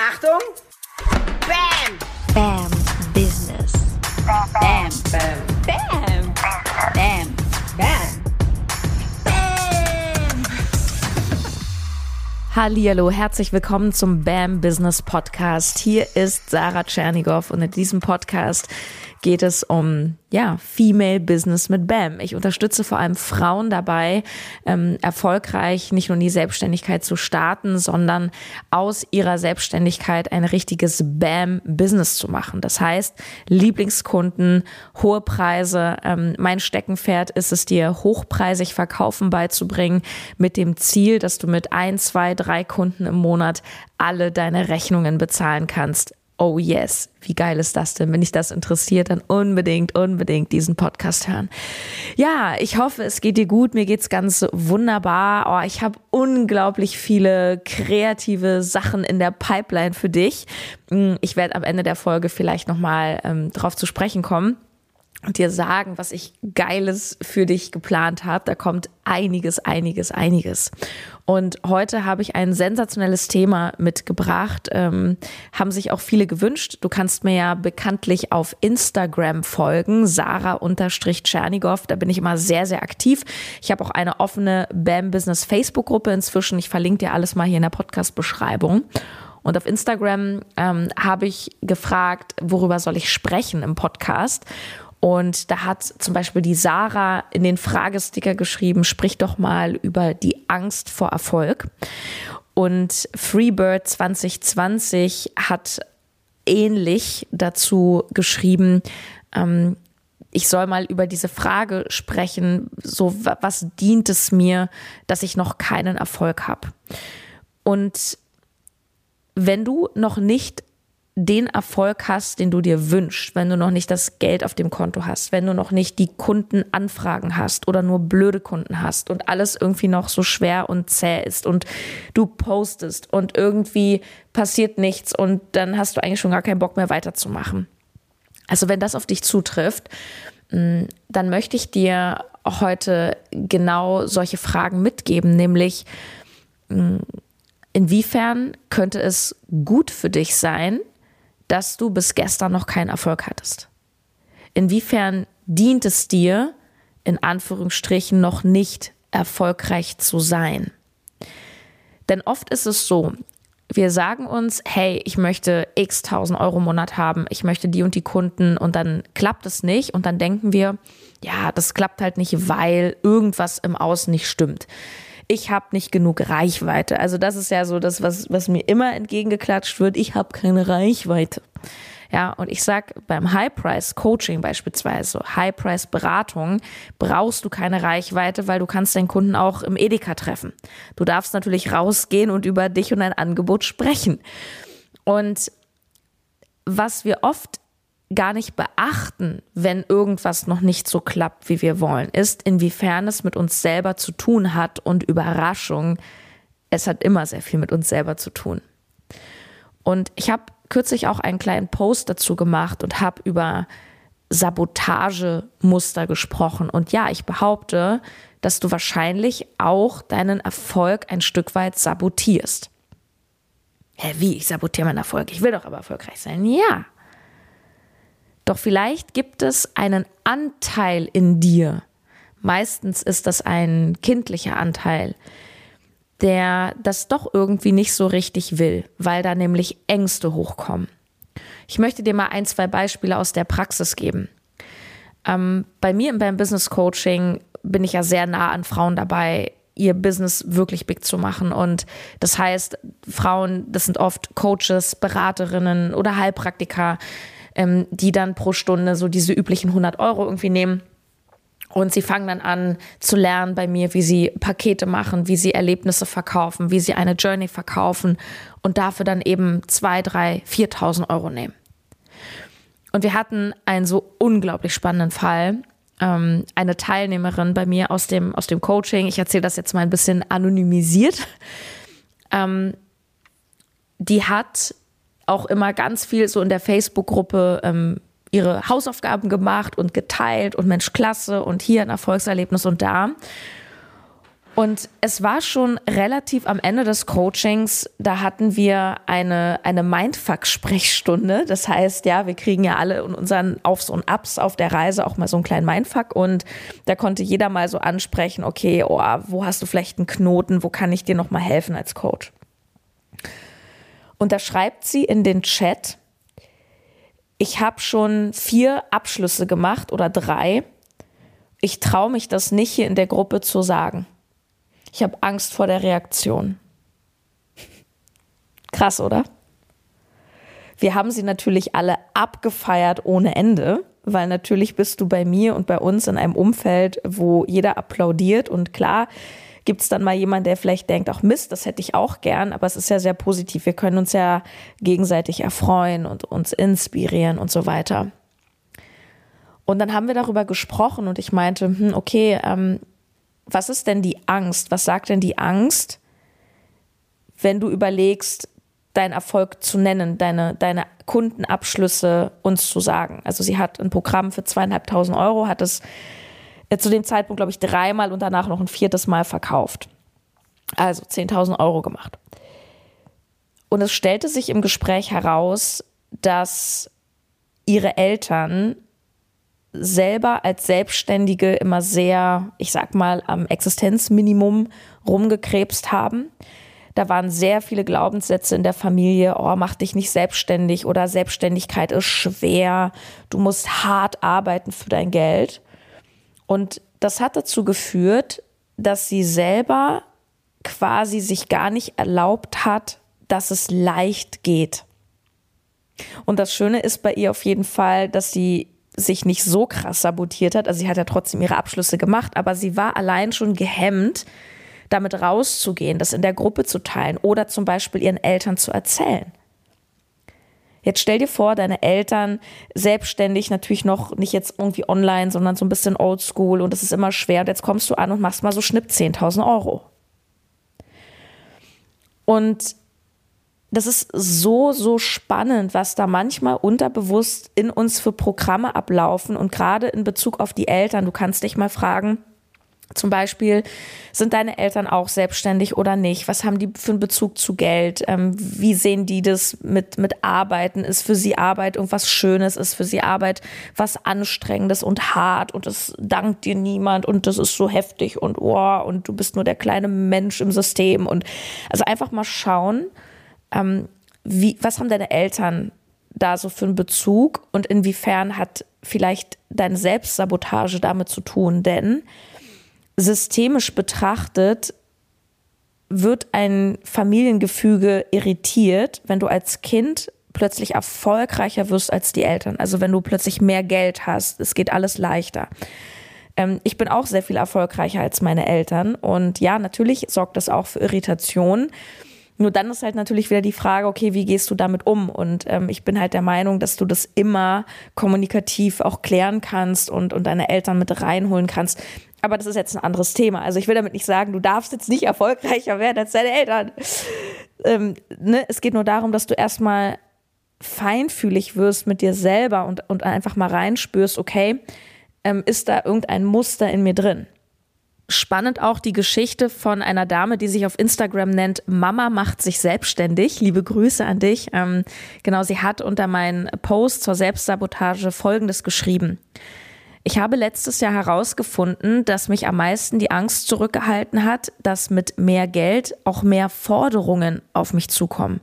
Achtung! Bam! Bam Business. Bam! Bam! Bam. Bam. Bam! Bam! Hallihallo, herzlich willkommen zum BAM Business Podcast. Hier ist Sarah Tschernigow und in diesem Podcast geht es um ja Female Business mit BAM. Ich unterstütze vor allem Frauen dabei, ähm, erfolgreich nicht nur in die Selbstständigkeit zu starten, sondern aus ihrer Selbstständigkeit ein richtiges BAM Business zu machen. Das heißt, Lieblingskunden, hohe Preise. Ähm, mein Steckenpferd ist es dir, hochpreisig Verkaufen beizubringen, mit dem Ziel, dass du mit ein, zwei, drei Kunden im Monat alle deine Rechnungen bezahlen kannst oh yes, wie geil ist das denn? Wenn dich das interessiert, dann unbedingt, unbedingt diesen Podcast hören. Ja, ich hoffe, es geht dir gut. Mir geht's ganz wunderbar. Oh, ich habe unglaublich viele kreative Sachen in der Pipeline für dich. Hm, ich werde am Ende der Folge vielleicht nochmal ähm, drauf zu sprechen kommen und dir sagen, was ich Geiles für dich geplant habe. Da kommt einiges, einiges, einiges. Und heute habe ich ein sensationelles Thema mitgebracht. Ähm, haben sich auch viele gewünscht. Du kannst mir ja bekanntlich auf Instagram folgen, Sarah-Tschernigow. Da bin ich immer sehr, sehr aktiv. Ich habe auch eine offene BAM Business Facebook-Gruppe inzwischen. Ich verlinke dir alles mal hier in der Podcast-Beschreibung. Und auf Instagram ähm, habe ich gefragt, worüber soll ich sprechen im Podcast? Und da hat zum Beispiel die Sarah in den Fragesticker geschrieben, sprich doch mal über die Angst vor Erfolg. Und Freebird 2020 hat ähnlich dazu geschrieben, ähm, ich soll mal über diese Frage sprechen, so was dient es mir, dass ich noch keinen Erfolg habe. Und wenn du noch nicht den Erfolg hast, den du dir wünschst, wenn du noch nicht das Geld auf dem Konto hast, wenn du noch nicht die Kundenanfragen hast oder nur blöde Kunden hast und alles irgendwie noch so schwer und zäh ist und du postest und irgendwie passiert nichts und dann hast du eigentlich schon gar keinen Bock mehr weiterzumachen. Also wenn das auf dich zutrifft, mm, dann möchte ich dir heute genau solche Fragen mitgeben, nämlich mm, inwiefern könnte es gut für dich sein, dass du bis gestern noch keinen Erfolg hattest? Inwiefern dient es dir, in Anführungsstrichen, noch nicht erfolgreich zu sein? Denn oft ist es so, wir sagen uns, hey, ich möchte x tausend Euro im Monat haben, ich möchte die und die Kunden und dann klappt es nicht und dann denken wir, ja, das klappt halt nicht, weil irgendwas im Außen nicht stimmt ich habe nicht genug Reichweite. Also das ist ja so das, was, was mir immer entgegengeklatscht wird, ich habe keine Reichweite. Ja, und ich sag beim High-Price-Coaching beispielsweise, High-Price-Beratung, brauchst du keine Reichweite, weil du kannst deinen Kunden auch im Edeka treffen. Du darfst natürlich rausgehen und über dich und dein Angebot sprechen. Und was wir oft gar nicht beachten, wenn irgendwas noch nicht so klappt, wie wir wollen, ist, inwiefern es mit uns selber zu tun hat und Überraschung, es hat immer sehr viel mit uns selber zu tun. Und ich habe kürzlich auch einen kleinen Post dazu gemacht und habe über Sabotagemuster gesprochen. Und ja, ich behaupte, dass du wahrscheinlich auch deinen Erfolg ein Stück weit sabotierst. Hä, wie? Ich sabotiere meinen Erfolg. Ich will doch aber erfolgreich sein. Ja, doch vielleicht gibt es einen Anteil in dir, meistens ist das ein kindlicher Anteil, der das doch irgendwie nicht so richtig will, weil da nämlich Ängste hochkommen. Ich möchte dir mal ein, zwei Beispiele aus der Praxis geben. Ähm, bei mir beim Business Coaching bin ich ja sehr nah an Frauen dabei, ihr Business wirklich big zu machen. Und das heißt, Frauen, das sind oft Coaches, Beraterinnen oder Heilpraktiker, ähm, die dann pro Stunde so diese üblichen 100 Euro irgendwie nehmen. Und sie fangen dann an zu lernen bei mir, wie sie Pakete machen, wie sie Erlebnisse verkaufen, wie sie eine Journey verkaufen und dafür dann eben 2, 3, 4.000 Euro nehmen. Und wir hatten einen so unglaublich spannenden Fall. Ähm, eine Teilnehmerin bei mir aus dem, aus dem Coaching, ich erzähle das jetzt mal ein bisschen anonymisiert, ähm, die hat auch immer ganz viel so in der Facebook-Gruppe ähm, ihre Hausaufgaben gemacht und geteilt und Mensch, klasse und hier ein Erfolgserlebnis und da. Und es war schon relativ am Ende des Coachings, da hatten wir eine, eine Mindfuck-Sprechstunde. Das heißt, ja, wir kriegen ja alle in unseren Aufs und Ups auf der Reise auch mal so einen kleinen Mindfuck und da konnte jeder mal so ansprechen, okay, oh, wo hast du vielleicht einen Knoten, wo kann ich dir nochmal helfen als Coach? Und da schreibt sie in den Chat, ich habe schon vier Abschlüsse gemacht oder drei. Ich traue mich das nicht hier in der Gruppe zu sagen. Ich habe Angst vor der Reaktion. Krass, oder? Wir haben sie natürlich alle abgefeiert ohne Ende, weil natürlich bist du bei mir und bei uns in einem Umfeld, wo jeder applaudiert und klar gibt es dann mal jemand, der vielleicht denkt, ach Mist, das hätte ich auch gern, aber es ist ja sehr positiv. Wir können uns ja gegenseitig erfreuen und uns inspirieren und so weiter. Und dann haben wir darüber gesprochen und ich meinte, hm, okay, ähm, was ist denn die Angst? Was sagt denn die Angst, wenn du überlegst, deinen Erfolg zu nennen, deine, deine Kundenabschlüsse uns zu sagen? Also sie hat ein Programm für zweieinhalbtausend Euro, hat es zu dem Zeitpunkt, glaube ich, dreimal und danach noch ein viertes Mal verkauft. Also 10.000 Euro gemacht. Und es stellte sich im Gespräch heraus, dass ihre Eltern selber als Selbstständige immer sehr, ich sag mal, am Existenzminimum rumgekrebst haben. Da waren sehr viele Glaubenssätze in der Familie, oh, mach dich nicht selbstständig oder Selbstständigkeit ist schwer, du musst hart arbeiten für dein Geld. Und das hat dazu geführt, dass sie selber quasi sich gar nicht erlaubt hat, dass es leicht geht. Und das Schöne ist bei ihr auf jeden Fall, dass sie sich nicht so krass sabotiert hat. Also sie hat ja trotzdem ihre Abschlüsse gemacht, aber sie war allein schon gehemmt, damit rauszugehen, das in der Gruppe zu teilen oder zum Beispiel ihren Eltern zu erzählen. Jetzt stell dir vor, deine Eltern selbstständig, natürlich noch nicht jetzt irgendwie online, sondern so ein bisschen oldschool und es ist immer schwer. Und jetzt kommst du an und machst mal so Schnipp 10.000 Euro. Und das ist so, so spannend, was da manchmal unterbewusst in uns für Programme ablaufen und gerade in Bezug auf die Eltern. Du kannst dich mal fragen, zum Beispiel, sind deine Eltern auch selbstständig oder nicht? Was haben die für einen Bezug zu Geld? Ähm, wie sehen die das mit, mit Arbeiten? Ist für sie Arbeit irgendwas Schönes? Ist für sie Arbeit was Anstrengendes und hart? Und es dankt dir niemand und das ist so heftig und oh, und du bist nur der kleine Mensch im System. Und also einfach mal schauen, ähm, wie, was haben deine Eltern da so für einen Bezug und inwiefern hat vielleicht deine Selbstsabotage damit zu tun? Denn systemisch betrachtet wird ein Familiengefüge irritiert, wenn du als Kind plötzlich erfolgreicher wirst als die Eltern. Also wenn du plötzlich mehr Geld hast, es geht alles leichter. Ähm, ich bin auch sehr viel erfolgreicher als meine Eltern und ja, natürlich sorgt das auch für Irritation. Nur dann ist halt natürlich wieder die Frage, okay, wie gehst du damit um? Und ähm, ich bin halt der Meinung, dass du das immer kommunikativ auch klären kannst und, und deine Eltern mit reinholen kannst. Aber das ist jetzt ein anderes Thema. Also ich will damit nicht sagen, du darfst jetzt nicht erfolgreicher werden als deine Eltern. Ähm, ne? Es geht nur darum, dass du erstmal feinfühlig wirst mit dir selber und, und einfach mal reinspürst, okay, ähm, ist da irgendein Muster in mir drin? Spannend auch die Geschichte von einer Dame, die sich auf Instagram nennt Mama macht sich selbstständig. Liebe Grüße an dich. Ähm, genau, sie hat unter meinen Post zur Selbstsabotage Folgendes geschrieben. Ich habe letztes Jahr herausgefunden, dass mich am meisten die Angst zurückgehalten hat, dass mit mehr Geld auch mehr Forderungen auf mich zukommen.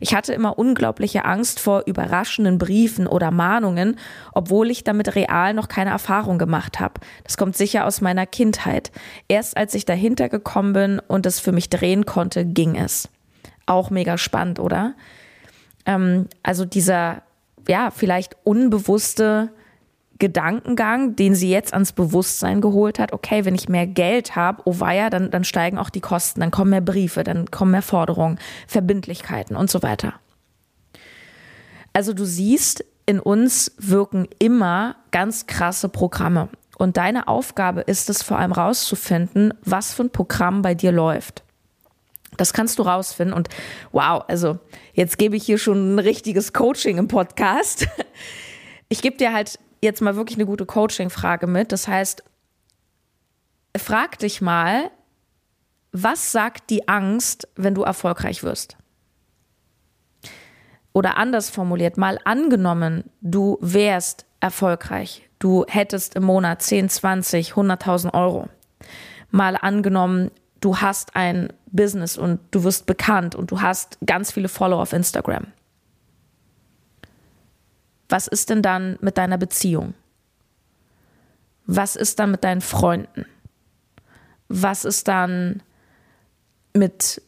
Ich hatte immer unglaubliche Angst vor überraschenden Briefen oder Mahnungen, obwohl ich damit real noch keine Erfahrung gemacht habe. Das kommt sicher aus meiner Kindheit. Erst als ich dahinter gekommen bin und es für mich drehen konnte, ging es. Auch mega spannend, oder? Ähm, also dieser, ja, vielleicht unbewusste Gedankengang, den sie jetzt ans Bewusstsein geholt hat, okay, wenn ich mehr Geld habe, oh weia, dann, dann steigen auch die Kosten, dann kommen mehr Briefe, dann kommen mehr Forderungen, Verbindlichkeiten und so weiter. Also du siehst, in uns wirken immer ganz krasse Programme. Und deine Aufgabe ist es vor allem rauszufinden, was für ein Programm bei dir läuft. Das kannst du rausfinden. Und wow, also jetzt gebe ich hier schon ein richtiges Coaching im Podcast. Ich gebe dir halt jetzt mal wirklich eine gute Coaching-Frage mit. Das heißt, frag dich mal, was sagt die Angst, wenn du erfolgreich wirst? Oder anders formuliert, mal angenommen, du wärst erfolgreich. Du hättest im Monat 10, 20, 100.000 Euro. Mal angenommen, du hast ein Business und du wirst bekannt und du hast ganz viele Follower auf Instagram. Was ist denn dann mit deiner Beziehung? Was ist dann mit deinen Freunden? Was ist dann mit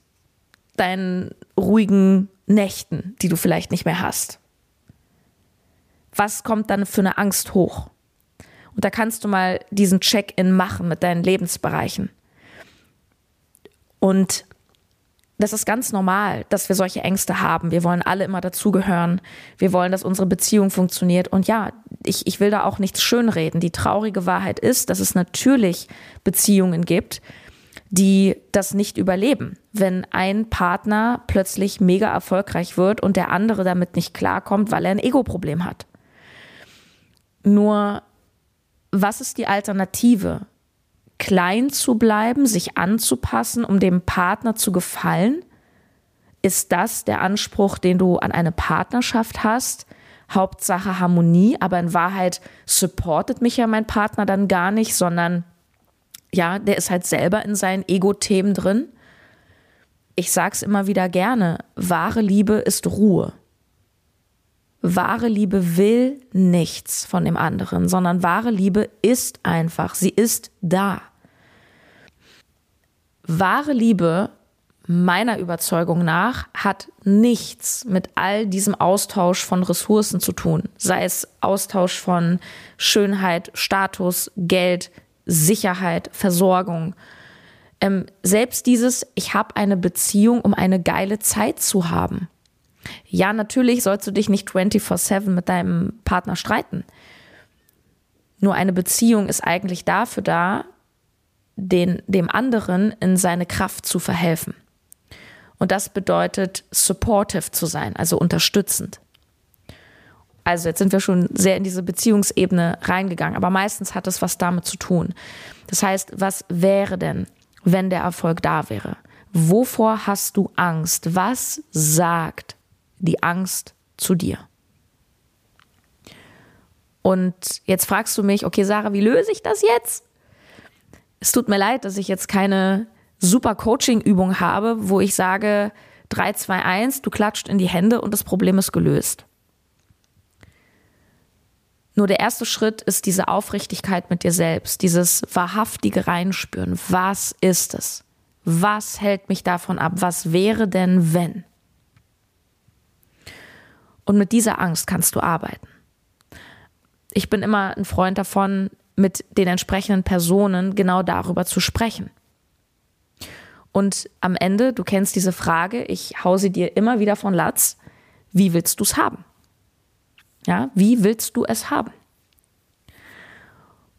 deinen ruhigen Nächten, die du vielleicht nicht mehr hast? Was kommt dann für eine Angst hoch? Und da kannst du mal diesen Check-in machen mit deinen Lebensbereichen. Und das ist ganz normal, dass wir solche Ängste haben. Wir wollen alle immer dazugehören. Wir wollen, dass unsere Beziehung funktioniert. Und ja, ich, ich will da auch nichts schönreden. Die traurige Wahrheit ist, dass es natürlich Beziehungen gibt, die das nicht überleben. Wenn ein Partner plötzlich mega erfolgreich wird und der andere damit nicht klarkommt, weil er ein Ego-Problem hat. Nur, was ist die Alternative? Klein zu bleiben, sich anzupassen, um dem Partner zu gefallen? Ist das der Anspruch, den du an eine Partnerschaft hast? Hauptsache Harmonie, aber in Wahrheit supportet mich ja mein Partner dann gar nicht, sondern ja, der ist halt selber in seinen Ego-Themen drin. Ich sag's immer wieder gerne, wahre Liebe ist Ruhe. Wahre Liebe will nichts von dem anderen, sondern wahre Liebe ist einfach, sie ist da. Wahre Liebe, meiner Überzeugung nach, hat nichts mit all diesem Austausch von Ressourcen zu tun, sei es Austausch von Schönheit, Status, Geld, Sicherheit, Versorgung. Ähm, selbst dieses, ich habe eine Beziehung, um eine geile Zeit zu haben. Ja, natürlich sollst du dich nicht 24/7 mit deinem Partner streiten. Nur eine Beziehung ist eigentlich dafür da, den, dem anderen in seine Kraft zu verhelfen. Und das bedeutet supportive zu sein, also unterstützend. Also jetzt sind wir schon sehr in diese Beziehungsebene reingegangen, aber meistens hat es was damit zu tun. Das heißt, was wäre denn, wenn der Erfolg da wäre? Wovor hast du Angst? Was sagt die Angst zu dir? Und jetzt fragst du mich, okay, Sarah, wie löse ich das jetzt? Es tut mir leid, dass ich jetzt keine super Coaching-Übung habe, wo ich sage, 3, 2, 1, du klatscht in die Hände und das Problem ist gelöst. Nur der erste Schritt ist diese Aufrichtigkeit mit dir selbst, dieses wahrhaftige Reinspüren. Was ist es? Was hält mich davon ab? Was wäre denn, wenn? Und mit dieser Angst kannst du arbeiten. Ich bin immer ein Freund davon, mit den entsprechenden Personen genau darüber zu sprechen. Und am Ende, du kennst diese Frage, ich hau sie dir immer wieder von Latz, wie willst du es haben? Ja, wie willst du es haben?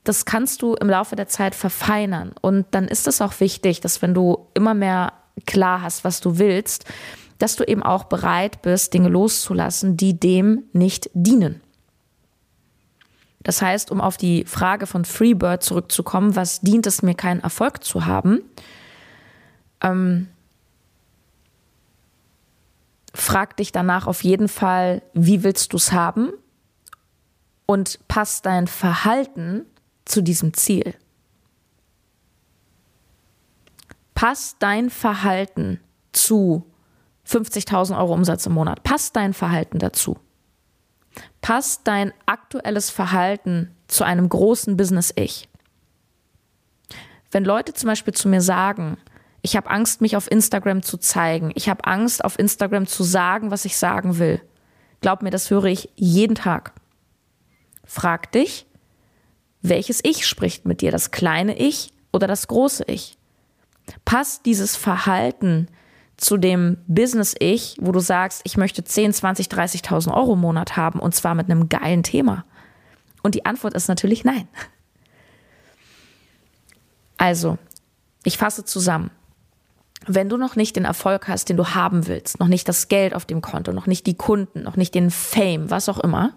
Das kannst du im Laufe der Zeit verfeinern. Und dann ist es auch wichtig, dass wenn du immer mehr klar hast, was du willst, dass du eben auch bereit bist, Dinge loszulassen, die dem nicht dienen. Das heißt, um auf die Frage von Freebird zurückzukommen, was dient es mir, keinen Erfolg zu haben? Ähm, frag dich danach auf jeden Fall, wie willst du es haben? Und passt dein Verhalten zu diesem Ziel. Passt dein Verhalten zu 50.000 Euro Umsatz im Monat? Passt dein Verhalten dazu? Passt dein aktuelles Verhalten zu einem großen Business-Ich? Wenn Leute zum Beispiel zu mir sagen, ich habe Angst, mich auf Instagram zu zeigen, ich habe Angst, auf Instagram zu sagen, was ich sagen will, glaub mir, das höre ich jeden Tag. Frag dich, welches Ich spricht mit dir, das kleine Ich oder das große Ich? Passt dieses Verhalten zu dem Business-Ich, wo du sagst, ich möchte 10, 20, 30.000 Euro im Monat haben und zwar mit einem geilen Thema? Und die Antwort ist natürlich nein. Also, ich fasse zusammen. Wenn du noch nicht den Erfolg hast, den du haben willst, noch nicht das Geld auf dem Konto, noch nicht die Kunden, noch nicht den Fame, was auch immer,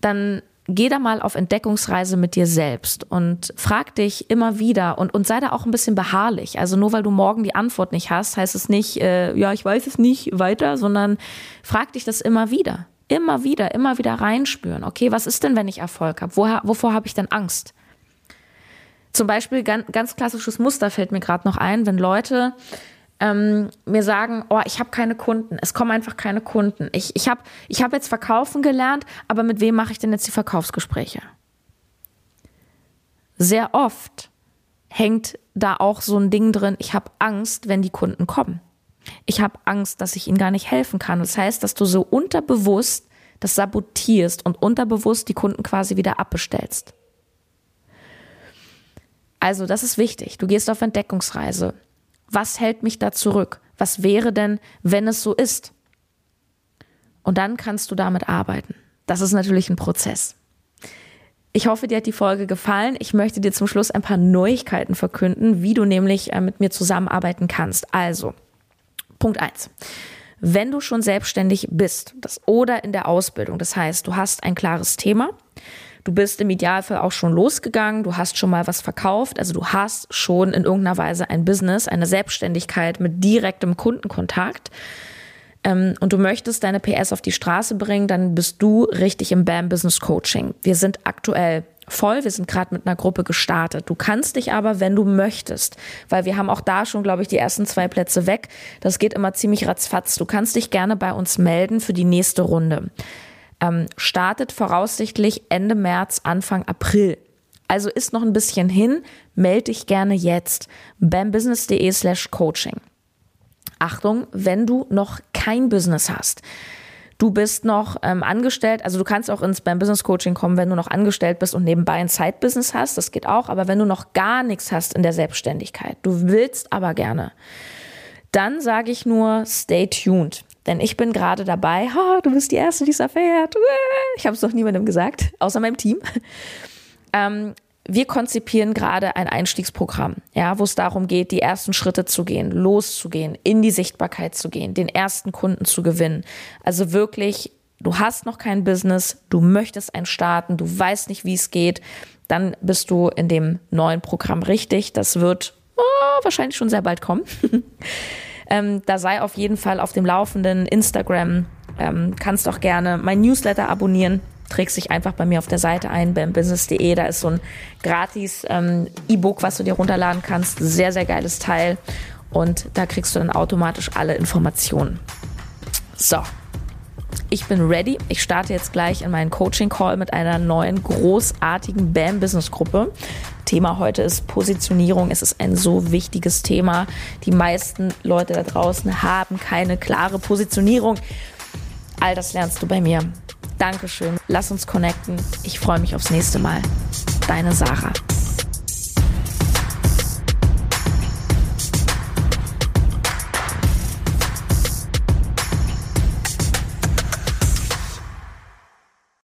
dann geh da mal auf Entdeckungsreise mit dir selbst und frag dich immer wieder und, und sei da auch ein bisschen beharrlich. Also nur weil du morgen die Antwort nicht hast, heißt es nicht, äh, ja, ich weiß es nicht weiter, sondern frag dich das immer wieder. Immer wieder, immer wieder reinspüren. Okay, was ist denn, wenn ich Erfolg habe? Wovor habe ich denn Angst? Zum Beispiel ganz, ganz klassisches Muster fällt mir gerade noch ein, wenn Leute ähm, mir sagen, oh, ich habe keine Kunden, es kommen einfach keine Kunden. Ich, ich habe ich hab jetzt verkaufen gelernt, aber mit wem mache ich denn jetzt die Verkaufsgespräche? Sehr oft hängt da auch so ein Ding drin, ich habe Angst, wenn die Kunden kommen. Ich habe Angst, dass ich ihnen gar nicht helfen kann. Das heißt, dass du so unterbewusst das sabotierst und unterbewusst die Kunden quasi wieder abbestellst. Also, das ist wichtig. Du gehst auf Entdeckungsreise. Was hält mich da zurück? Was wäre denn, wenn es so ist? Und dann kannst du damit arbeiten. Das ist natürlich ein Prozess. Ich hoffe, dir hat die Folge gefallen. Ich möchte dir zum Schluss ein paar Neuigkeiten verkünden, wie du nämlich äh, mit mir zusammenarbeiten kannst. Also, Punkt eins: Wenn du schon selbstständig bist das, oder in der Ausbildung, das heißt, du hast ein klares Thema, Du bist im Idealfall auch schon losgegangen, du hast schon mal was verkauft, also du hast schon in irgendeiner Weise ein Business, eine Selbstständigkeit mit direktem Kundenkontakt ähm, und du möchtest deine PS auf die Straße bringen, dann bist du richtig im BAM Business Coaching. Wir sind aktuell voll. Wir sind gerade mit einer Gruppe gestartet. Du kannst dich aber, wenn du möchtest, weil wir haben auch da schon, glaube ich, die ersten zwei Plätze weg. Das geht immer ziemlich ratzfatz. Du kannst dich gerne bei uns melden für die nächste Runde ähm, startet voraussichtlich Ende März, Anfang April. Also ist noch ein bisschen hin, melde dich gerne jetzt. bambusiness.de slash coaching. Achtung, wenn du noch kein Business hast, du bist noch ähm, angestellt, also du kannst auch ins beim Business Coaching kommen, wenn du noch angestellt bist und nebenbei ein Side-Business hast, das geht auch, aber wenn du noch gar nichts hast in der Selbstständigkeit, du willst aber gerne, dann sage ich nur, stay tuned. Denn ich bin gerade dabei, oh, du bist die Erste, die es erfährt. Ich habe es noch niemandem gesagt, außer meinem Team. Ähm, wir konzipieren gerade ein Einstiegsprogramm, ja, wo es darum geht, die ersten Schritte zu gehen, loszugehen, in die Sichtbarkeit zu gehen, den ersten Kunden zu gewinnen. Also wirklich, du hast noch kein Business, du möchtest ein starten, du weißt nicht, wie es geht, dann bist du in dem neuen Programm richtig. Das wird oh, wahrscheinlich schon sehr bald kommen. Ähm, da sei auf jeden Fall auf dem Laufenden. Instagram ähm, kannst auch gerne mein Newsletter abonnieren. Trägst dich einfach bei mir auf der Seite ein, bambusiness.de. Da ist so ein gratis ähm, E-Book, was du dir runterladen kannst. Sehr, sehr geiles Teil. Und da kriegst du dann automatisch alle Informationen. So, ich bin ready. Ich starte jetzt gleich in meinen Coaching Call mit einer neuen großartigen BAM Business Gruppe. Thema heute ist Positionierung. Es ist ein so wichtiges Thema. Die meisten Leute da draußen haben keine klare Positionierung. All das lernst du bei mir. Dankeschön. Lass uns connecten. Ich freue mich aufs nächste Mal. Deine Sarah.